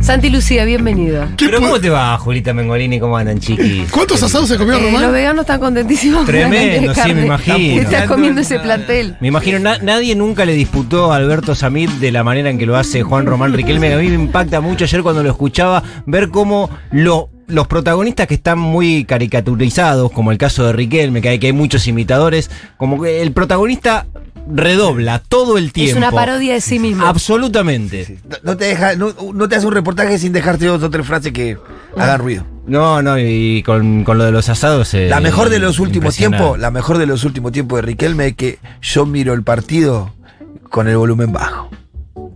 Santi Lucía, bienvenido. ¿Qué Pero ¿cómo te va, Julita Mengolini? ¿Cómo andan, chiquis? ¿Cuántos asados se comió Eh, Román? los veganos están contentísimos. Tremendo, sí, me imagino. Estás comiendo ese plantel. Me imagino, na- nadie nunca le disputó a Alberto Samit de la manera en que lo hace Juan Román Riquelme. A mí me impacta mucho ayer cuando lo escuchaba ver cómo lo- los protagonistas que están muy caricaturizados, como el caso de Riquelme, que hay, que hay muchos imitadores, como que el protagonista redobla todo el tiempo. Es una parodia de sí mismo. Absolutamente. No, no te deja, no, no te hace un reportaje sin dejarte dos o tres frases que hagan ruido. No, no, y con, con lo de los asados. eh, La mejor de los últimos tiempos, la mejor de los últimos tiempos de Riquelme es que yo miro el partido con el volumen bajo.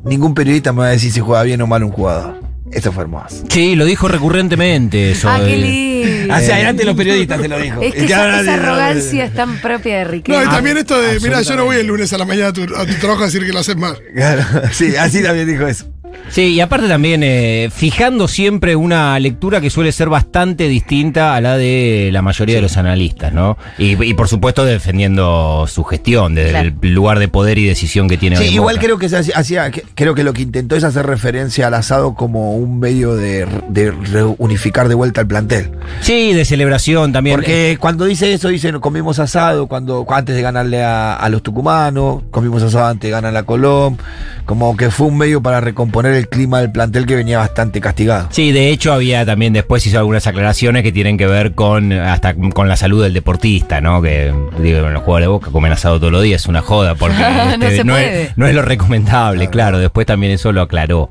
Ningún periodista me va a decir si juega bien o mal un jugador. Eso fue hermoso. Sí, lo dijo recurrentemente eso. Ah, qué eh. lindo. Hacia adelante los periodistas te lo dijo. Es que esa, no, arrogancia es tan propia de No, Riquelme. y también esto de, mira, yo no voy el lunes a la mañana a tu, a tu trabajo a decir que lo haces mal. Claro, sí, así también dijo eso. Sí, y aparte también eh, fijando siempre una lectura que suele ser bastante distinta a la de la mayoría de los analistas, ¿no? Y, y, por supuesto defendiendo su gestión desde Claro. el lugar de poder y decisión que tiene Sí, hoy igual creo que se hacía- hacía, que- creo que lo que intentó es hacer referencia al asado como un medio de, de reunificar de vuelta el plantel. Sí, de celebración también. Porque cuando dice eso, dice comimos asado cuando antes de ganarle a, a los tucumanos, comimos asado antes de ganar a la Colón, como que fue un medio para recomponer el clima del plantel que venía bastante castigado. Sí, de hecho había también después hizo algunas aclaraciones que tienen que ver con hasta con la salud del deportista, ¿no? Que digo, en los jugadores de Boca comen asado todos los días, es una joda porque No este, se puede. es, no es lo recomendable, claro. Después también eso lo aclaró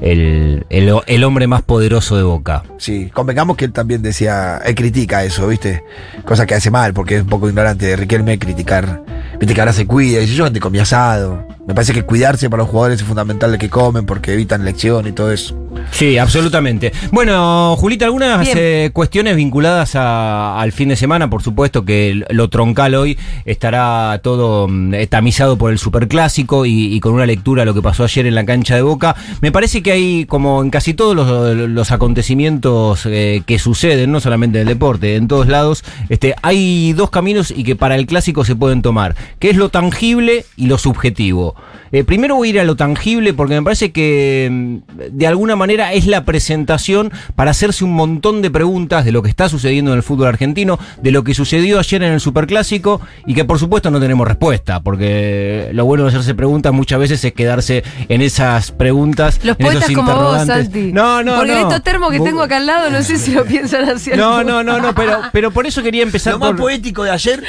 el, el- el hombre más poderoso de Boca. Sí, convengamos que él también decía, él critica eso, ¿viste? Cosa que hace mal, porque es un poco ignorante de Riquelme criticar. Viste que ahora se cuida, y dice, yo antes comí asado. Me parece que cuidarse para los jugadores es fundamental de que comen, porque evitan lección y todo eso. Sí, absolutamente. Bueno, Julita, algunas eh, cuestiones vinculadas a- al fin de semana, por supuesto que lo troncal hoy estará todo mm, tamizado por el superclásico y, y con una lectura de lo que pasó ayer en la cancha de Boca. Me parece que hay, como en casi todos los, los acontecimientos eh, que suceden, no solamente en el deporte, en todos lados, este, hay dos caminos y que para el clásico se pueden tomar, que es lo tangible y lo subjetivo. Eh, primero voy a ir a lo tangible porque me parece que mm, de alguna manera es la presentación para hacerse un montón de preguntas de lo que está sucediendo en el fútbol argentino, de lo que sucedió ayer en el Superclásico y que por supuesto no tenemos respuesta, porque lo bueno de hacerse preguntas muchas veces es quedarse en esas preguntas, Los en esos poetas como vos, interrogantes. Santi. No, no, Porque no. estos termos que tengo acá al lado, no sé si lo piensan el No, no, no, no, pero, pero por eso quería empezar Lo más por- poético de ayer,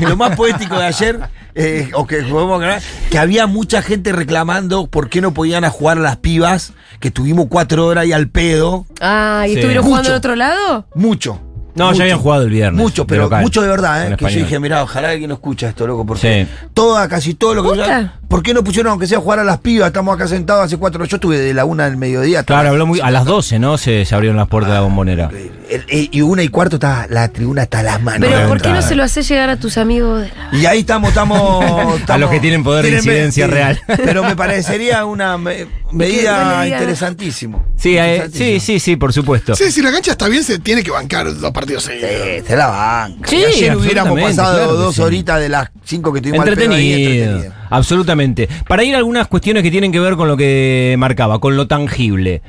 lo más poético de ayer, eh, o que podemos que había mucha gente reclamando por qué no podían a jugar a las pibas, que estuvimos cuatro horas ahí al pedo. Ah, ¿y Sí. estuvieron jugando Mucho. al otro lado? Mucho. No, Mucho. ya habían jugado el viernes. Mucho, pero local. mucho de verdad, ¿eh? Que yo dije, mirá, ojalá alguien no escucha esto, loco, porque Sí. toda, casi todo lo que. ¿Posta? ¿Por qué no pusieron, aunque sea jugar a las pibas? Estamos acá sentados hace cuatro. Yo estuve de la una del mediodía. hasta Claro, habló muy, a las 12, ¿no? Se, se abrieron las puertas de la bombonera. El- el- y una y cuarto está la tribuna hasta las manos. Pero ¿por qué no se lo haces llegar a tus amigos? de la- Y ahí estamos, estamos, A los que tienen poder de incidencia real. Pero me parecería una me- medida idea. interesantísimo. Sí, eh, sí, sí, sí, por supuesto. Sí, si la cancha está bien, se tiene que bancar partidos seguidos. Sí, se la banca. Sí, Y ayer hubiéramos absolutamente, pasado claro dos sí. horitas de las cinco que tuvimos al pedo ahí, Entretenido, entretenido. absolutamente. Para ir a algunas cuestiones que tienen que ver con lo que marcaba, con lo tangible.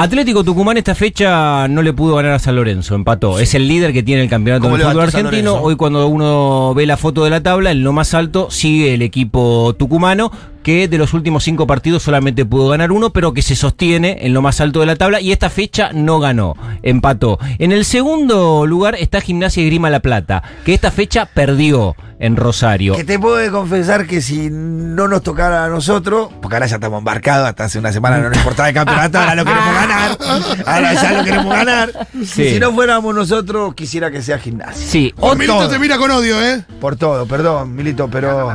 Atlético Tucumán esta fecha no le pudo ganar a San Lorenzo, empató. Es el líder que tiene el campeonato ¿Cómo del fútbol argentino. Hoy cuando uno ve la foto de la tabla, en lo más alto sigue el equipo tucumano, que de los últimos cinco partidos solamente pudo ganar uno, pero que se sostiene en lo más alto de la tabla y esta fecha no ganó, empató. En el segundo lugar está Gimnasia y Grima La Plata, que esta fecha perdió en Rosario. Que te puedo confesar que si no nos tocara a nosotros, porque ahora ya estamos embarcados, hasta hace una semana no nos importaba el campeonato, ahora lo queremos ganar, ahora ya lo queremos ganar. Sí. Si no fuéramos nosotros, quisiera que sea gimnasia. Sí, O Milito te mira con odio, ¿eh? Por todo, perdón, Milito, pero.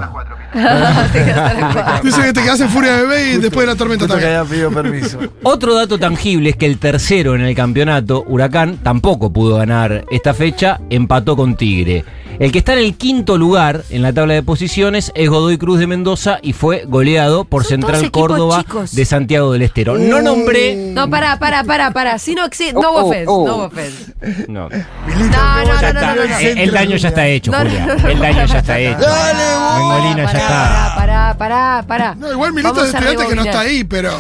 Dice que te quedas en furia bebé y después de la tormenta Justo que también. haya pedido permiso. Otro dato tangible es que el tercero en el campeonato, Huracán, tampoco pudo ganar esta fecha, empató con Tigre. El que está en el quinto lugar en la tabla de posiciones es Godoy Cruz de Mendoza y fue goleado por Son Central Córdoba chicos. de Santiago del Estero. No nombré. No, pará, pará, pará, pará. Si no, exi- no Oh, offense, oh, no oh. offense. No, No, no, no, ya no, está. no, no. El, el daño ya está hecho, Julia. no, no, el daño ya está hecho. Dale. Mengolina ya Pará, está. Pará, pará, pará, pará. No, igual Milito es estudiante que no está ahí, pero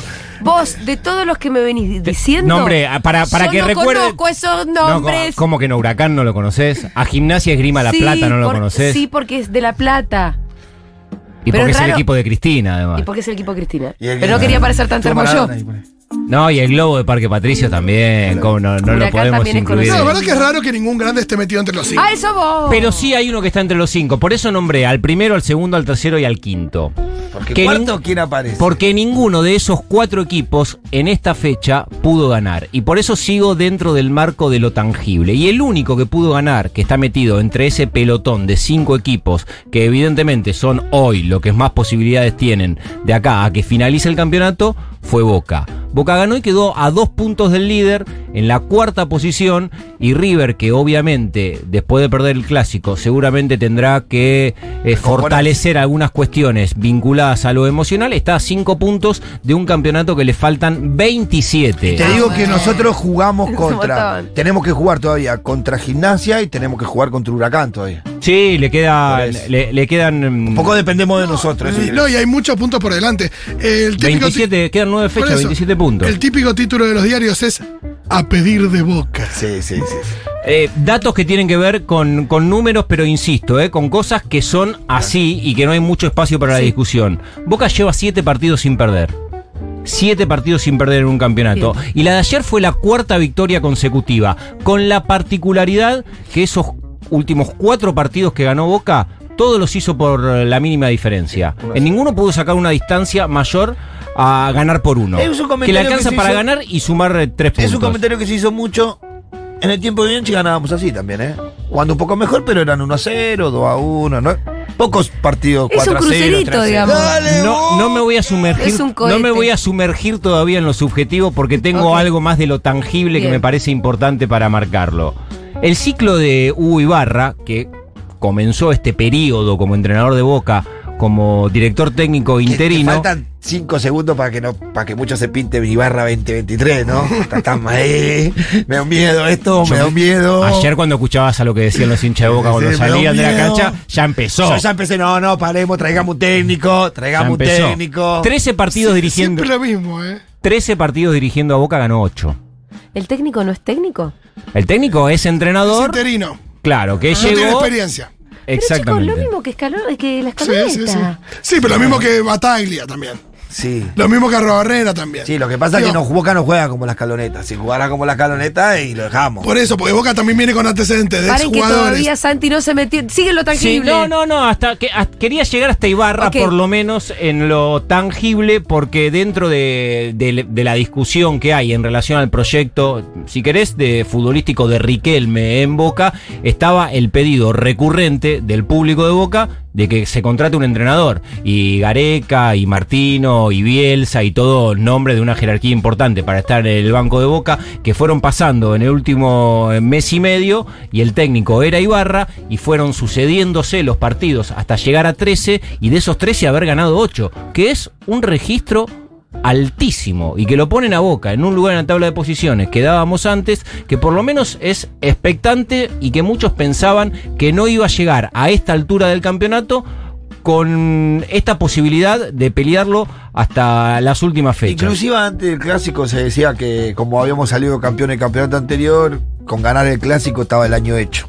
Vos, de todos los que me venís diciendo. Nombre, ah, para, para yo que no recuerde. conozco esos No, nombres. ¿Cómo que no? Huracán no lo conoces? A Gimnasia Esgrima La Sí, Plata no lo por- conoces. Sí, porque es de La Plata. y pero porque es es el raro. equipo de Cristina, además. Y porque es el equipo de Cristina. Pero no quería parecer tan termo yo. No, y el globo de Parque Patricio también. ¿cómo no, no lo podemos incluir. No, la verdad que es raro que ningún grande esté metido entre los cinco. ¡Ah, eso vos! Pero sí hay uno que está entre los cinco. Por eso nombré al primero, al segundo, al tercero y al quinto. Porque Que cuarto, nin- ¿quién aparece? Porque ninguno de esos cuatro equipos en esta fecha pudo ganar. Y por eso sigo dentro del marco de lo tangible. Y el único que pudo ganar, que está metido entre ese pelotón de cinco equipos, que evidentemente son hoy lo que más posibilidades tienen de acá a que finalice el campeonato, fue Boca. Boca ganó y quedó a dos puntos del líder en la cuarta posición. Y River, que obviamente después de perder el clásico, seguramente tendrá que eh, fortalecer algunas cuestiones vinculadas a lo emocional, está a cinco puntos de un campeonato que le faltan 27. Te digo que nosotros jugamos contra. Tenemos que jugar todavía contra Gimnasia y tenemos que jugar contra Huracán todavía. Sí, le, queda, le, le quedan mm, Un poco dependemos de nosotros. Y, quiere no, y hay muchos puntos por delante. El típico ti- 27, quedan nueve fechas, eso, 27 puntos. El típico título de los diarios es A pedir de boca. Sí, sí, sí. sí. Eh, datos que tienen que ver con, con números, pero insisto, eh, con cosas que son así y que no hay mucho espacio para la discusión. Boca lleva siete partidos sin perder. Siete partidos sin perder en un campeonato. Y la de ayer fue la cuarta victoria consecutiva. Con la particularidad que esos últimos cuatro partidos que ganó Boca, todos los hizo por eh, la mínima diferencia. En ninguno pudo sacar una distancia mayor a ganar por uno. Es un Que le comentario alcanza que se para hizo- ganar y sumar eh, tres puntos. Es un comentario que se hizo mucho. En el tiempo de Bianchi ganábamos así también, ¿eh? Jugando un poco mejor, pero eran 1 a 0, 2 a 1, ¿no? Pocos partidos, Es 4 un a 0. crucerito, 3 a 0. digamos. Dale, No, no me voy a sumergir. Es un cohete. no me voy a sumergir todavía en lo subjetivo porque tengo Ok. algo más de lo tangible que Bien. me parece importante para marcarlo. El ciclo de Hugo Ibarra, que comenzó este periodo como entrenador de Boca, como director técnico te interino. faltan 5 segundos para que no para que mucho se pinte mi barra 2023, ¿no? Está tan ahí. Me da un miedo esto, me da un miedo. Ayer cuando escuchabas a lo que decían los hinchas de Boca Sí, cuando salían de la cancha, ya empezó. Yo ya empecé, no, no, paremos, traigamos un técnico, traigamos un técnico. 13 partidos Sie- dirigiendo. Siempre lo mismo, ¿eh? 13 partidos dirigiendo a Boca ganó 8. ¿El técnico no es técnico? El técnico es Es entrenador. interino. Claro, que No tiene llegó. experiencia. Pero Exactamente. chicos, lo mismo que, escaló, que la Sí, escaloneta. sí, sí. Sí, pero lo mismo que Bataglia también. Sí. Lo mismo que Barrera también. Sí, lo que pasa es que no, Boca no juega como las calonetas. Si jugara como las calonetas y lo dejamos. Por eso, porque Boca también viene con antecedentes de Paren que todavía Santi no se metió. Sigue lo Sí, tangible. no, no, no, hasta que hasta- quería llegar hasta Ibarra por lo menos en lo tangible, porque dentro de, de- de la discusión que hay en relación al proyecto, si querés, de futbolístico de Riquelme en Boca, estaba el pedido recurrente del público de Boca de que se contrate un entrenador. Y Gareca, y Martino, y Bielsa, y todo nombre de una jerarquía importante para estar en el banco de Boca, que fueron pasando en el último eh, mes y medio, y el técnico era Ibarra, y fueron sucediéndose los partidos hasta llegar a 13, y de esos 13 haber ganado 8, que es un registro altísimo y que lo ponen a boca en un lugar en la tabla de posiciones que dábamos antes, que por lo menos es expectante y que muchos pensaban que no iba a llegar a esta altura del campeonato con esta posibilidad de pelearlo hasta las últimas fechas. Inclusive antes del clásico se decía que como habíamos salido campeón el campeonato anterior, con ganar el clásico estaba el año hecho.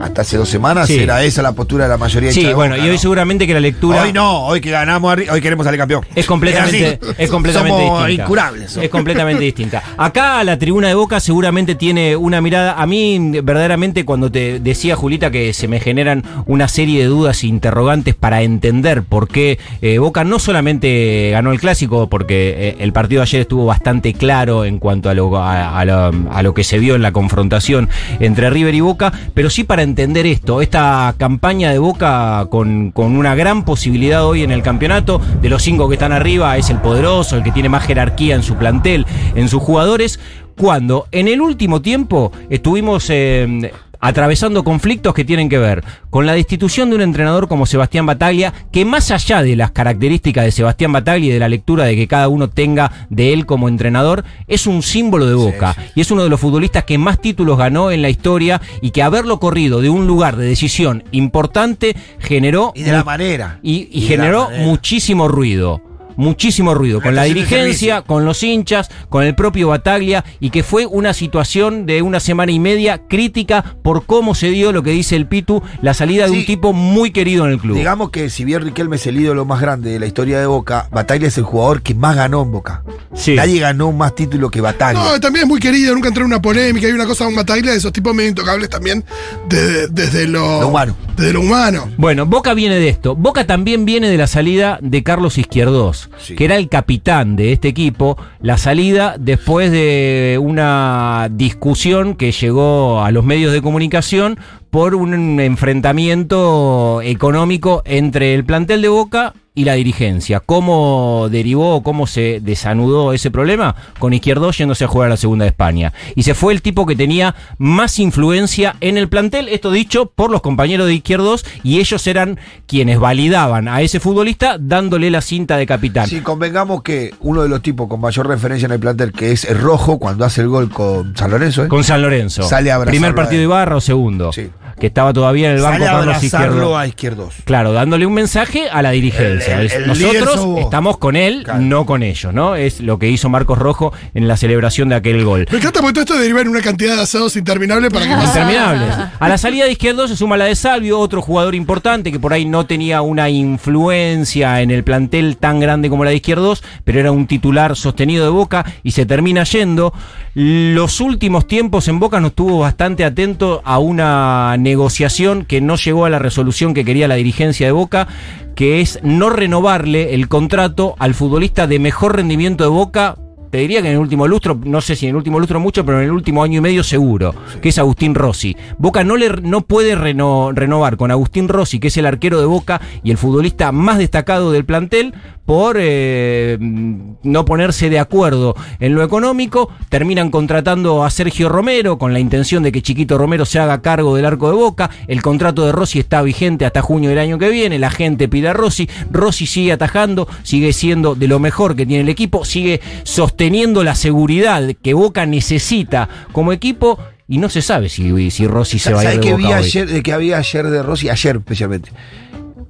Hasta hace dos semanas Sí. era esa la postura de la mayoría de Sí, bueno, Boca, y hoy ¿no? seguramente que la lectura... Hoy no, hoy que ganamos, hoy queremos salir campeón. Es completamente, es completamente Somos distinta. incurables. somos. Es completamente distinta. Acá la tribuna de Boca seguramente tiene una mirada. A mí, verdaderamente, cuando te decía Julita que se me generan una serie de dudas e interrogantes para entender por qué eh, Boca no solamente ganó el clásico, porque eh, el partido de ayer estuvo bastante claro en cuanto a lo, a, a lo, a lo que se vio en la confrontación entre River y Boca, pero sí para entender esto, esta campaña de Boca con, con una gran posibilidad hoy en el campeonato, de los cinco que están arriba es el poderoso, el que tiene más jerarquía en su plantel, en sus jugadores, cuando en el último tiempo estuvimos... eh, atravesando conflictos que tienen que ver con la destitución de un entrenador como Sebastián Bataglia, que más allá de las características de Sebastián Bataglia y de la lectura de que cada uno tenga de él como entrenador, es un símbolo de Boca y es uno de los futbolistas que más títulos ganó en la historia y que haberlo corrido de un lugar de decisión importante generó Y de la manera. y, y Y de generó muchísimo ruido. Muchísimo ruido con la dirigencia, con los hinchas, con el propio Bataglia y que fue una situación de una semana y media crítica por cómo se dio lo que dice el Pitu, la salida de un tipo muy querido en el club. Digamos que si bien Riquelme es el ídolo más grande de la historia de Boca, Bataglia es el jugador que más ganó en Boca. Sí. Nadie ganó más título que Bataglia. No, también es muy querido, nunca entró en una polémica. Hay una cosa con Bataglia de esos tipos medio intocables también de- desde lo, Lo humano. Desde lo humano. Bueno, Boca viene de esto. Boca también viene de la salida de Carlos Izquierdos, Que era el capitán de este equipo. La salida después de una discusión que llegó a los medios de comunicación por un enfrentamiento económico entre el plantel de Boca y la dirigencia. ¿Cómo derivó, cómo se desanudó ese problema? Con Izquierdos yéndose a jugar a la segunda de España. Y se fue el tipo que tenía más influencia en el plantel, esto dicho por los compañeros de Izquierdos, y ellos eran quienes validaban a ese futbolista dándole la cinta de capitán. Si convengamos que uno de los tipos con mayor referencia en el plantel, que es el rojo, cuando hace el gol con San Lorenzo, ¿eh? Con San Lorenzo. Sale a Primer partido de Ibarra o segundo. Sí. Que estaba todavía en el banco sale Carlos Izquierdos. a izquierdos. Claro, dándole un mensaje a la dirigencia. El- el- el Nosotros estamos con él, Claro. no con ellos, ¿no? Es lo que hizo Marcos Rojo en la celebración de aquel gol. Me encanta porque todo esto deriva en una cantidad de asados interminable para que pase. Interminables. A la salida de izquierdo se suma la de Salvio, otro jugador importante que por ahí no tenía una influencia en el plantel tan grande como la de izquierdos, pero era un titular sostenido de Boca y se termina yendo. Los últimos tiempos en Boca nos estuvo bastante atento a una negociación que no llegó a la resolución que quería la dirigencia de Boca, que es no renovarle el contrato al futbolista de mejor rendimiento de Boca te diría que en el último lustro, no sé si en el último lustro mucho, pero en el último año y medio seguro, que es Agustín Rossi. Boca no, le, no puede reno- renovar con Agustín Rossi, que es el arquero de Boca y el futbolista más destacado del plantel, por eh, no ponerse de acuerdo en lo económico. Terminan contratando a Sergio Romero con la intención de que Chiquito Romero se haga cargo del arco de Boca. El contrato de Rossi está vigente hasta junio del año que viene. La gente pide a Rossi. Rossi sigue atajando, sigue siendo de lo mejor que tiene el equipo, sigue sosteniendo la seguridad que Boca necesita como equipo. Y no se sabe si, si Rossi se va a ir ¿Sabes de qué Boca vi hoy. ayer, de que había ayer de Rossi? Ayer especialmente.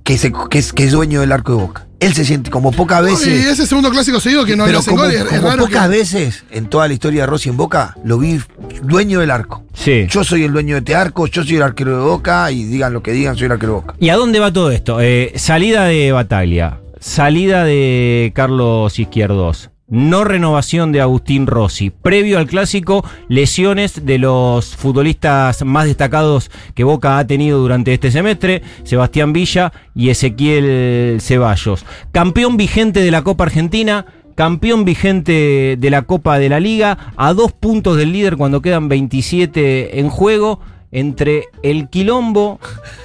Que, se- que es, que es dueño del arco de Boca. Él se siente como pocas Y veces. ese segundo clásico seguido que no pero como, gol, es, es como raro. pocas que- veces en toda la historia de Rossi en Boca, lo vi dueño del arco. Sí. Yo soy el dueño de este arco, yo soy el arquero de Boca y digan lo que digan, soy el arquero de Boca. ¿Y a dónde va todo esto? Eh, salida de Bataglia, salida de Carlos Izquierdos, no renovación de Agustín Rossi, previo al clásico, lesiones de los futbolistas más destacados que Boca ha tenido durante este semestre, Sebastián Villa y Ezequiel Ceballos. Campeón vigente de la Copa Argentina. Campeón vigente de la Copa de la Liga, a dos puntos del líder cuando quedan 27 en juego, entre el Quilombo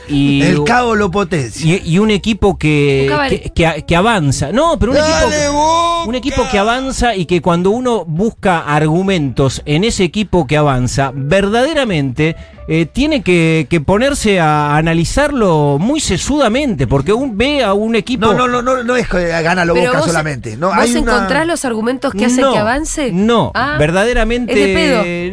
y, el cabo lo potencia. y, y un equipo que, que, que- que avanza. No, pero un Dale, equipo, Boca. un equipo que avanza y que cuando uno busca argumentos en ese equipo que avanza, verdaderamente eh, tiene que, que ponerse a analizarlo muy sesudamente, porque un, ve a un equipo... No, no, no, no, no es que gana lo Boca vos, solamente. No, ¿vos hay una- encontrás los argumentos que hacen No, que avance? No, Ah, verdaderamente. ¿Es de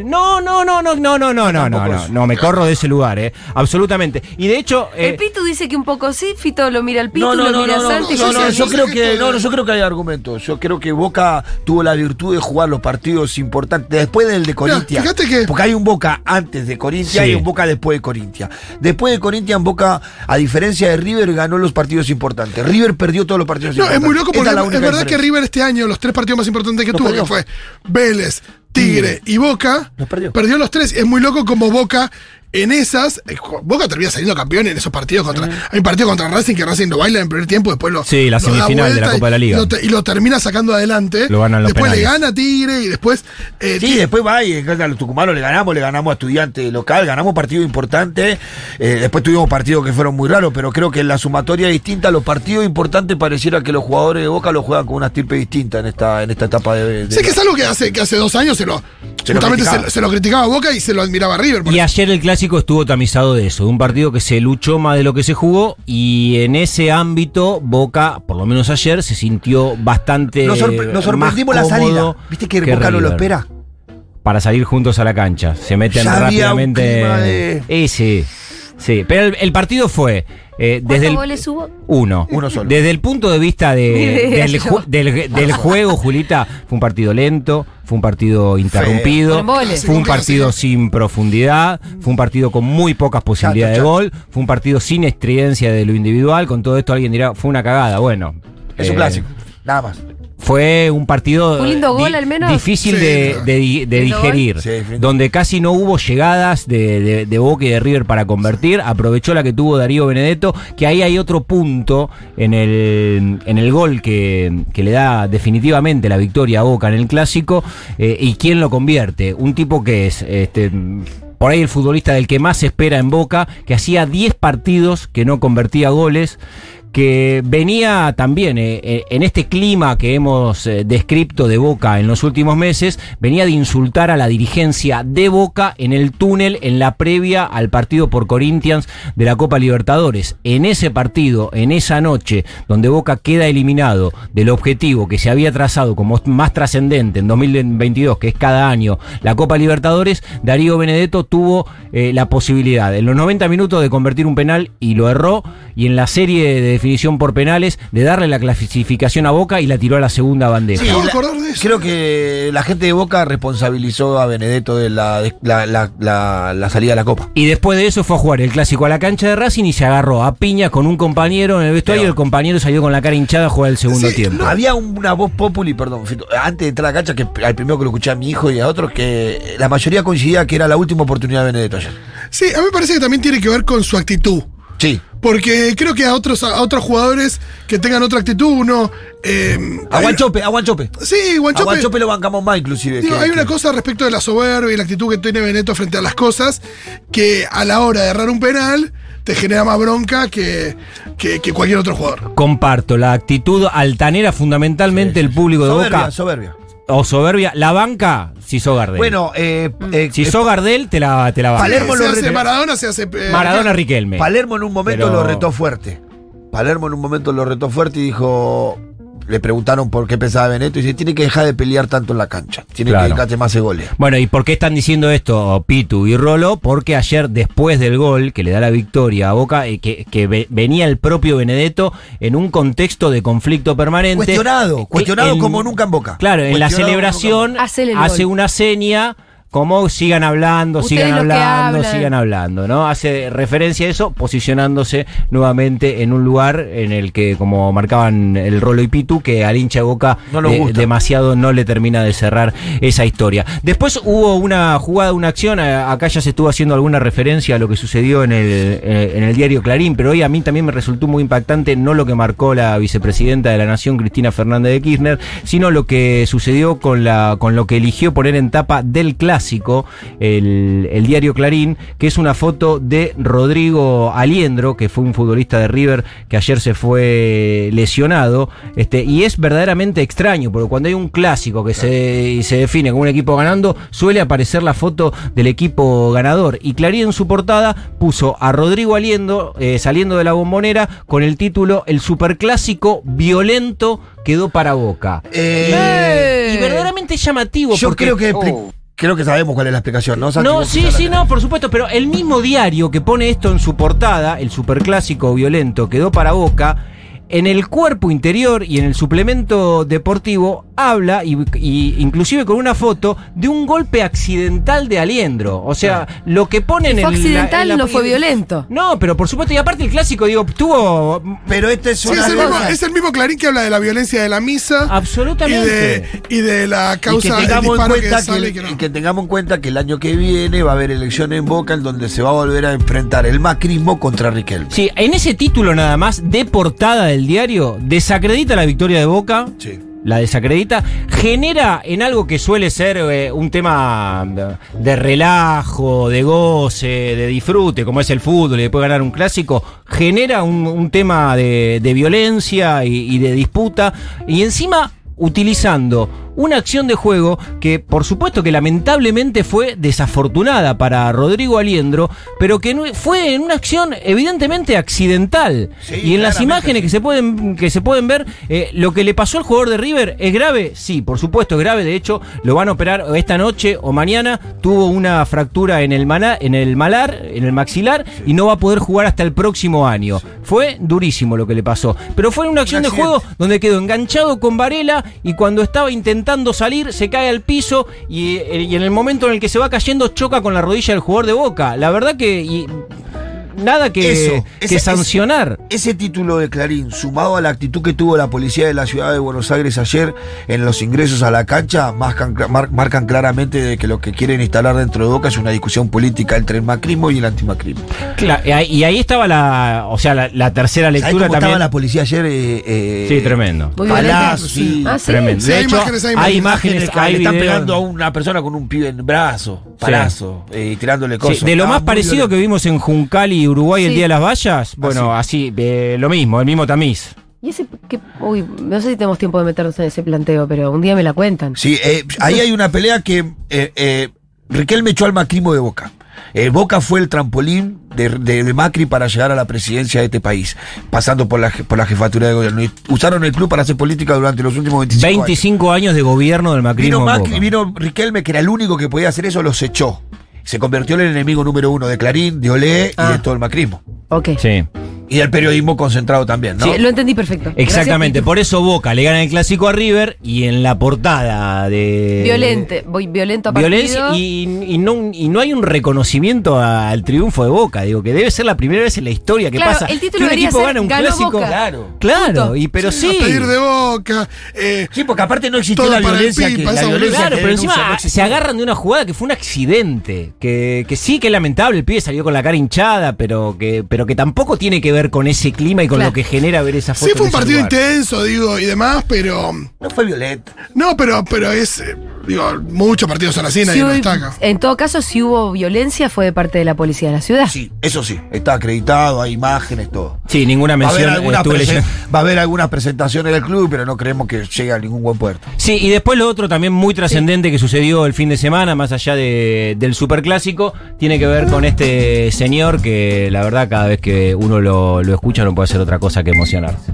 pedo? No, no, no, no, no, no, no, no, no, no, no, me corro de ese lugar, eh. Absolutamente. Y de hecho. eh, El Pitu dice que un poco sí, Fito lo mira al Pitu, No, no, lo mira no, a no, Santi. no, yo no, yo creo que no, yo creo que hay argumentos. Yo creo que Boca tuvo la virtud de jugar los partidos importantes después del de Corintia. fíjate que- porque hay un Boca antes de Corintia Sí. Y un Boca después de Corintia. Después de Corintia, en Boca, a diferencia de River, ganó los partidos importantes. River perdió todos los partidos No, es importantes. muy loco porque es la es, verdad que. River este año, los tres partidos más importantes que Los tuvo, perdió. que fue Vélez, Tigre y Boca, Los perdió. perdió los tres. Es muy loco como Boca en esas. eh, Boca termina saliendo campeón en esos partidos contra. Hay un partido contra Racing que Racing lo baila en el primer tiempo, después lo. Sí, la semifinal de la Copa de la Liga. Y lo, te- y lo termina sacando adelante. Lo ganan los después le gana a Tigre y después. eh, Sí, Tigre- después va y a los tucumanos le ganamos, le ganamos a estudiante local, ganamos partidos importantes. eh, después tuvimos partidos que fueron muy raros, pero creo que en la sumatoria distinta, los partidos importantes pareciera que los jugadores de Boca lo juegan con una estirpe distinta en esta, en esta etapa de. de- Sé que es algo que hace, que hace dos años se lo. Se justamente criticaba. se, se lo criticaba a Boca y se lo admiraba a River. Y ayer el clásico estuvo tamizado de eso, de un partido que se luchó más de lo que se jugó y en ese ámbito Boca, por lo menos ayer, se sintió bastante nos, sorpre- nos sorprendimos más la salida. ¿Viste que, Boca no lo espera? Para salir juntos a la cancha, se meten Ya había un rápidamente. clima de- Eh, sí, sí, pero el, el partido fue Eh, ¿Cuántos desde el, goles hubo? Uno. Uno solo. Desde el punto de vista de- del, yo. ju- del- del juego, Julita, fue un partido lento, fue un partido interrumpido, fue un partido sin profundidad, fue un partido con muy pocas posibilidades Chato, de gol, fue un partido sin estridencia de lo individual. Con todo esto alguien dirá, fue una cagada. Bueno. Es un eh, clásico. Nada más. Fue un partido Un lindo gol, al menos. difícil Sí, de, digerir. Sí, donde casi no hubo llegadas de, de- de Boca y de River para convertir. Aprovechó la que tuvo Darío Benedetto, que ahí hay otro punto en el, en el gol que, que le da definitivamente la victoria a Boca en el clásico. eh, ¿Y quién lo convierte? Un tipo que es... Este, por ahí el futbolista del que más se espera en Boca, que hacía 10 partidos que no convertía goles, que venía también eh, eh, en este clima que hemos eh, descrito de Boca en los últimos meses, venía de insultar a la dirigencia de Boca en el túnel en la previa al partido por Corinthians de la Copa Libertadores. En ese partido, en esa noche, donde Boca queda eliminado del objetivo que se había trazado como más trascendente en 2022, que es cada año la Copa Libertadores, Darío Benedetto tuvo la posibilidad en los 90 minutos de convertir un penal y lo erró, y en la serie de definición por penales de darle la clasificación a Boca y la tiró a la segunda bandeja. Sí, la- de eso. Creo que la gente de Boca responsabilizó a Benedetto de la, de la, la- la- la salida de la Copa. Y después de eso fue a jugar el clásico a la cancha de Racing y se agarró a piña con un compañero en el vestuario y el compañero salió con la cara hinchada a jugar el segundo Sí, tiempo. Había una voz populi, perdón, antes de entrar a la cancha, que al primero que lo escuché a mi hijo y a otros, que la mayoría coincidía que era la última oportunidad de Benedetto ayer. Sí, a mí me parece que también tiene que ver con su actitud. Sí. Porque creo que a otros, a otros jugadores que tengan otra actitud, uno. Eh, A hay- Guanchope, a Guanchope. Sí, A Guanchope. Guanchope lo bancamos más, inclusive. Digo, que- hay una cosa respecto de la soberbia y la actitud que tiene Beneto frente a las cosas, que a la hora de errar un penal te genera más bronca que, que, que cualquier otro jugador. Comparto la actitud altanera fundamentalmente el público de Soberbia, Boca soberbia. o soberbia. La banca, si sos Gardel. Bueno, eh, eh, si eh, sos Gardel, te la, te la banca. Palermo se lo hace Maradona, se hace. eh, Maradona Riquelme. Palermo en un momento Pero- lo retó fuerte. Palermo en un momento lo retó fuerte y dijo. Le preguntaron por qué pensaba Benedetto y dice: Tiene que dejar de pelear tanto en la cancha. Tiene Claro. que dedicarse más a goles. Bueno, ¿y por qué están diciendo esto Pitu y Rolo? Porque ayer, después del gol que le da la victoria a Boca, eh, que, que ve- venía el propio Benedetto en un contexto de conflicto permanente. Cuestionado, Eh, cuestionado en- como nunca en Boca. Claro, en la celebración hace una seña como sigan hablando, Ustedes sigan hablando, hablan. sigan hablando, ¿no? Hace referencia a eso, posicionándose nuevamente en un lugar en el que, como marcaban el Rolo y Pitu, que al hincha de Boca No eh, gusta. demasiado no le termina de cerrar esa historia. Después hubo una jugada, una acción, acá ya se estuvo haciendo alguna referencia a lo que sucedió en el, eh, en el diario Clarín, pero hoy a mí también me resultó muy impactante no lo que marcó la vicepresidenta de la Nación, Cristina Fernández de Kirchner, sino lo que sucedió con, la, con lo que eligió poner en tapa del clásico el, el diario Clarín, que es una foto de Rodrigo Aliendro, que fue un futbolista de River que ayer se fue lesionado, este, y es verdaderamente extraño, porque cuando hay un clásico que se, y se define como un equipo ganando, suele aparecer la foto del equipo ganador. Y Clarín en su portada puso a Rodrigo Aliendo eh, saliendo de la bombonera con el título El superclásico violento quedó para Boca. Eh, Y verdaderamente llamativo. yo porque- creo que Oh. Creo que sabemos cuál es la explicación, ¿no? Santi? No, sí, sí, no, por supuesto, pero el mismo diario que pone esto en su portada, el superclásico violento, quedó para Boca, en el cuerpo interior y en el suplemento deportivo habla, y, y inclusive con una foto, de un golpe accidental de Aliendro. O sea, lo que ponen Si en fue la- accidental, en la- no fue violento. No, pero por supuesto, y aparte el clásico, digo, tuvo... Pero este es Sí, es, el mismo, es el mismo Clarín que habla de la violencia de la misa. Y Absolutamente. de, y de la y que causa tengamos, en cuenta que, sale y el- que no. y que tengamos en cuenta que el año que viene va a haber elecciones en Boca en donde se va a volver a enfrentar el macrismo contra Riquelme. Sí, en ese título nada más, de portada del diario, desacredita la victoria de Boca. Sí. La desacredita, genera en algo que suele ser eh, un tema de, relajo, de goce, de disfrute, como es el fútbol y después ganar un clásico, genera un, tema de, de violencia y de disputa, y encima utilizando una acción de juego que por supuesto que lamentablemente fue desafortunada para Rodrigo Aliendro, pero que no- fue en una acción evidentemente accidental. Sí, y en las imágenes sí. que se pueden, que se pueden ver, eh, lo que le pasó al jugador de River es grave, sí, por supuesto es grave, de hecho lo van a operar esta noche o mañana, tuvo una fractura en el, en el malar, en el maxilar, y no va a poder jugar hasta el próximo año. Fue durísimo lo que le pasó, pero fue en una acción de juego donde quedó enganchado con Varela y cuando estaba intentando salir se cae al piso y, eh, y en el momento en el que se va cayendo choca con la rodilla del jugador de Boca. La verdad que... y- nada que, Eso, que sancionar. Ese título de Clarín, sumado a la actitud que tuvo la policía de la ciudad de Buenos Aires ayer en los ingresos a la cancha, marcan, mar- marcan claramente de que lo que quieren instalar dentro de Boca es una discusión política entre el macrismo y el antimacrismo. Claro, y ahí- estaba la, o sea, la, la tercera ¿Sabés lectura cómo también. estaba la policía ayer? Eh, eh, Sí, tremendo. Palazzo, sí. Ah, sí. Tremendo. Sí, de hay hecho, imágenes, hay hay imágenes. que hay le están pegando a una persona con un pibe en brazo, palazo, eh, y tirándole Sí, cosas. de lo Ah, más parecido violento. que vimos en Juncal y Uruguay el. Día de las Vallas, bueno, así, eh, lo mismo, el mismo tamiz. Y ese, que, uy, no sé si tenemos tiempo de meternos en ese planteo, pero un día me la cuentan. Sí, eh, ahí hay una pelea que eh, eh, Riquelme echó al macrismo de Boca. Eh, Boca fue el trampolín de, de- de Macri para llegar a la presidencia de este país, pasando por la, por la jefatura de gobierno. Y usaron el club para hacer política durante los últimos 25, años. 25 años de gobierno del macrismo. Vino Macri, Boca. vino Riquelme, que era el único que podía hacer eso, los echó. Se convirtió en el enemigo número uno de Clarín, de Olé Ah. y de todo el macrismo. Ok. Sí, Y del periodismo concentrado también, ¿no? Sí, lo entendí perfecto. exactamente. Gracias, Por eso Boca le gana el clásico a River y en la portada de. Violente, voy violento a partido. Violencia y, y no, y no hay un reconocimiento al triunfo de Boca. Digo que debe ser la primera vez en la historia que Claro, pasa el título que un equipo ser gana un clásico. Boca. Claro. Claro, y pero sí. A pedir de boca. eh, Sí, porque aparte no existió la violencia que pipa, la esa violencia Claro, que pero denuncia encima no se agarran de una jugada que fue un accidente. Que, que sí, que es lamentable. El pibe salió con la cara hinchada, pero que, pero que tampoco tiene que ver con ese clima y con Claro. lo que genera ver esa foto. sí, fue un partido lugar. intenso, digo, y demás, pero. No fue violento. No, pero, pero es. eh, digo, muchos partidos son así, nadie Si lo destaca. en todo caso, si hubo violencia, fue de parte de la policía de la ciudad. Sí, eso sí, está acreditado, hay imágenes, todo. Sí, ninguna Va a, haber mención. va a haber algunas presentaciones del club, pero no creemos que llegue a ningún buen puerto. Sí, y después lo otro también muy trascendente que sucedió el fin de semana, más allá de- del superclásico, tiene que ver con este señor que la verdad cada vez que uno lo, lo escucha no puede hacer otra cosa que emocionarse.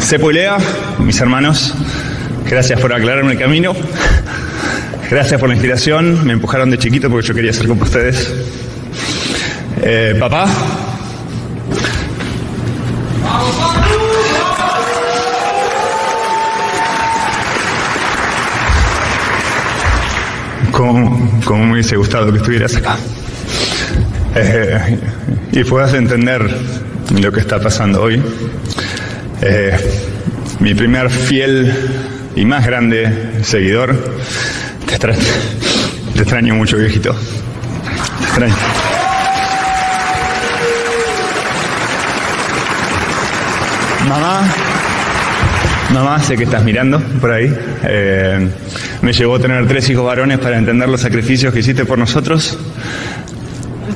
Sepulea, mis hermanos, gracias por aclararme el camino. Gracias por la inspiración. Me empujaron de chiquito porque yo quería ser como ustedes. Eh, papá. Como, como me hubiese gustado que estuvieras acá. Eh, y puedas entender lo que está pasando hoy. Eh, mi primer fiel y más grande seguidor. Te extraño, mucho, viejito. Te extraño. Mamá, mamá, sé que estás mirando por ahí. Eh, me llevó a tener tres hijos varones para entender los sacrificios que hiciste por nosotros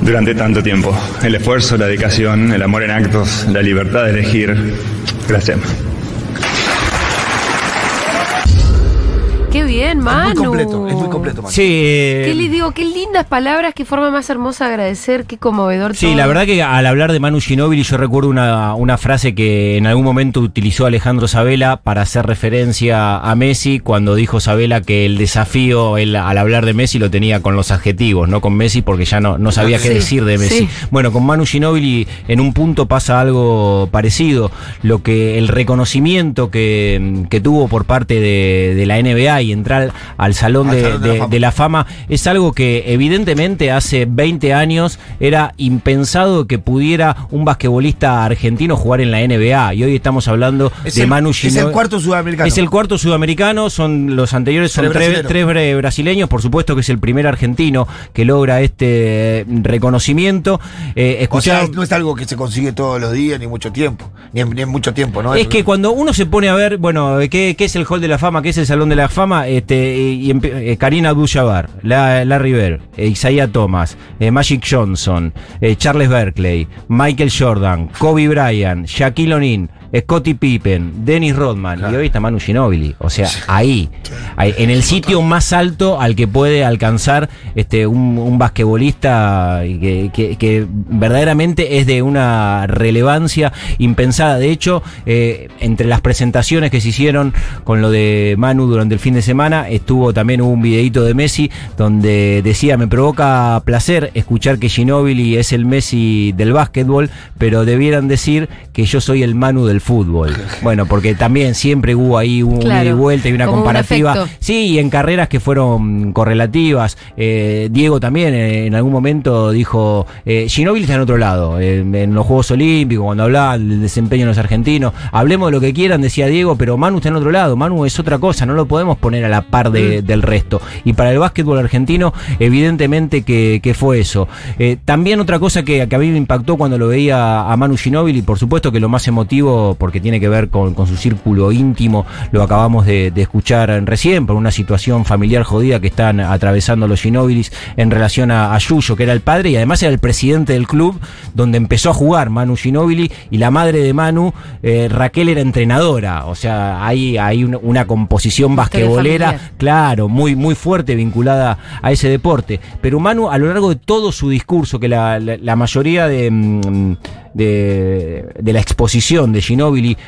durante tanto tiempo. El esfuerzo, la dedicación, el amor en actos, la libertad de elegir. Gracias. Qué bien, Manu. Es muy completo, es muy completo, Manu. Sí, Qué le digo, qué lindas palabras, qué forma más hermosa de agradecer, qué conmovedor Sí, todo. la verdad que al hablar de Manu Ginóbili yo recuerdo una, una frase que en algún momento utilizó Alejandro Sabela para hacer referencia a Messi cuando dijo Sabela que el desafío él, al hablar de Messi lo tenía con los adjetivos, no con Messi porque ya no, no sabía qué Sí, decir de Messi. sí. Bueno, con Manu Ginóbili en un punto pasa algo parecido, lo que el reconocimiento que, que tuvo por parte de, de la NBA y entrar al salón, Al de, Salón de la de- Fama. de la fama es algo que evidentemente hace 20 años era impensado que pudiera un basquetbolista argentino jugar en la NBA y hoy estamos hablando Es de el- Manu es el cuarto sudamericano. Es el cuarto sudamericano, son los anteriores son Tres brasileños, por supuesto que es el primer argentino que logra este eh, reconocimiento. Eh, O sea, no es algo que se consigue todos los días, ni mucho tiempo. Ni en, ni en mucho tiempo, ¿no? Es que cuando uno se pone a ver, bueno, ¿qué, qué es el Hall de la Fama? ¿Qué es el Salón de la Fama? Este, eh, Karina Abdul-Jabbar, la, Bird, eh, Isaiah Thomas, eh, Magic Johnson, Charles Berkeley, Michael Jordan, Kobe Bryant, Shaquille O'Neal, Scottie Pippen, Dennis Rodman y hoy está Manu Ginobili. O sea, ahí, ahí, en el sitio más alto al que puede alcanzar este un, un basquetbolista que, que- que verdaderamente es de una relevancia impensada. De hecho, eh, entre las presentaciones que se hicieron con lo de Manu durante el fin de semana, estuvo también hubo un videito de Messi donde decía, me provoca placer escuchar que Ginobili es el Messi del básquetbol, pero debieran decir que yo soy el Manu del fútbol. Bueno, porque también siempre hubo ahí un Claro, ida y vuelta y una un comparativa. Sí, y en carreras que fueron correlativas. Eh, Diego también eh, en algún momento dijo, eh, Ginóbili está en otro lado, eh, en los Juegos Olímpicos, cuando hablaban del desempeño de los argentinos. Hablemos de lo que quieran, decía Diego, pero Manu está en otro lado. Manu es otra cosa, no lo podemos poner a la par de- del resto. Y para el básquetbol argentino, evidentemente que, que fue eso. Eh, también otra cosa que, que a mí me impactó cuando lo veía a Manu Ginóbili, por supuesto que lo más emotivo, porque tiene que ver con, con su círculo íntimo, lo acabamos de, de escuchar recién, por una situación familiar jodida que están atravesando los Ginóbilis en relación a, a Yuyo, que era el padre y además era el presidente del club donde empezó a jugar Manu Ginóbili y la madre de Manu, eh, Raquel, era entrenadora. O sea, hay, hay una, una composición basquetbolera, claro, muy, muy fuerte vinculada a ese deporte. Pero Manu, a lo largo de todo su discurso, que la, la- la mayoría de, mm, de, de la exposición de Ginóbili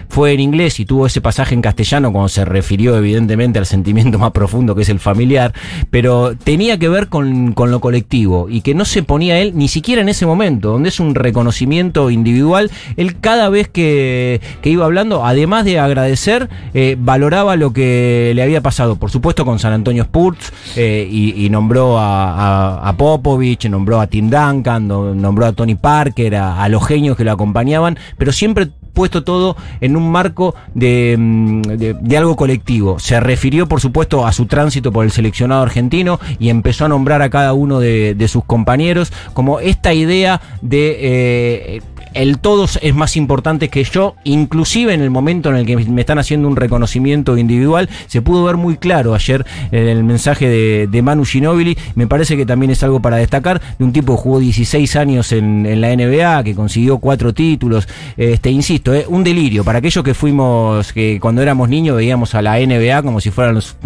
fue en inglés y tuvo ese pasaje en castellano cuando se refirió evidentemente al sentimiento más profundo que es el familiar, pero tenía que ver con, con lo colectivo y que no se ponía él ni siquiera en ese momento, donde es un reconocimiento individual, él cada vez que, que iba hablando, además de agradecer, eh, valoraba lo que le había pasado, por supuesto con San Antonio Spurs eh, y, nombró a, Popovich, nombró a Tim Duncan, no- nombró a Tony Parker, a los genios que lo acompañaban, pero siempre puesto todo en un marco de, mm, de- de algo colectivo. Se refirió, por supuesto, a su tránsito por el seleccionado argentino y empezó a nombrar a cada uno de, de sus compañeros como esta idea de eh, el todos es más importante que yo, inclusive en el momento en el que me están haciendo un reconocimiento individual, se pudo ver muy claro ayer en el mensaje de, de Manu Ginóbili, me parece que también es algo para destacar, de un tipo que jugó 16 años en, en la NBA, que consiguió cuatro títulos, este, insisto, eh, un delirio, para aquellos que fuimos, que cuando éramos niños veíamos a la NBA como si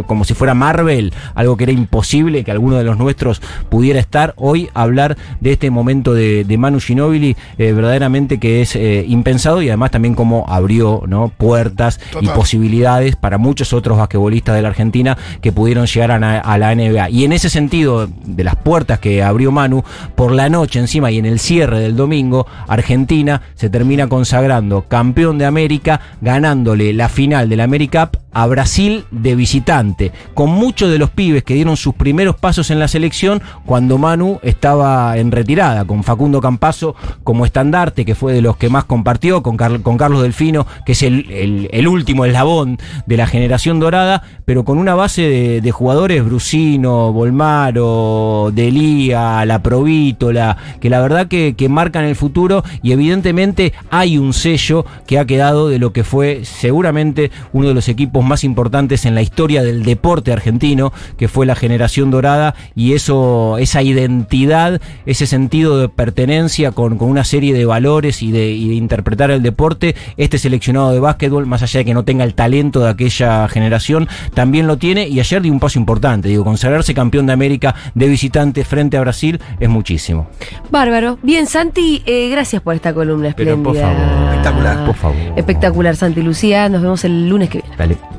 como si fuera Marvel, algo que era imposible que alguno de los nuestros pudiera estar, hoy hablar de este momento de, de Manu Ginóbili, eh, verdaderamente que es eh, impensado y además también como abrió ¿no? puertas y posibilidades para muchos otros basquetbolistas de la Argentina que pudieron llegar a, la NBA. Y en ese sentido, de las puertas que abrió Manu, por la noche encima y en el cierre del domingo, Argentina se termina consagrando campeón de América, ganándole la final del America Cup a Brasil de visitante, con muchos de los pibes que dieron sus primeros pasos en la selección cuando Manu estaba en retirada, con Facundo Campazo como estandarte, que fue de los que más compartió, con, con Carlos Delfino, que es el, el- último eslabón de la generación dorada, pero con una base de, jugadores, Brusino, Volmaro, Delía, La Provítola, que la verdad que, que marcan el futuro y evidentemente hay un sello que ha quedado de lo que fue seguramente uno de los equipos más importantes en la historia del deporte argentino, que fue la generación dorada, y eso, esa identidad, ese sentido de pertenencia con, con una serie de valores y de, y de interpretar el deporte, este seleccionado de básquetbol, más allá de que no tenga el talento de aquella generación, también lo tiene, y ayer dio un paso importante, digo, consagrarse campeón de América de visitante frente a Brasil es muchísimo. Bárbaro. Bien, Santi, eh, gracias por esta columna Pero espléndida. por favor, Espectacular. por favor. Espectacular, Santi Lucía. Nos vemos el lunes que viene. Dale.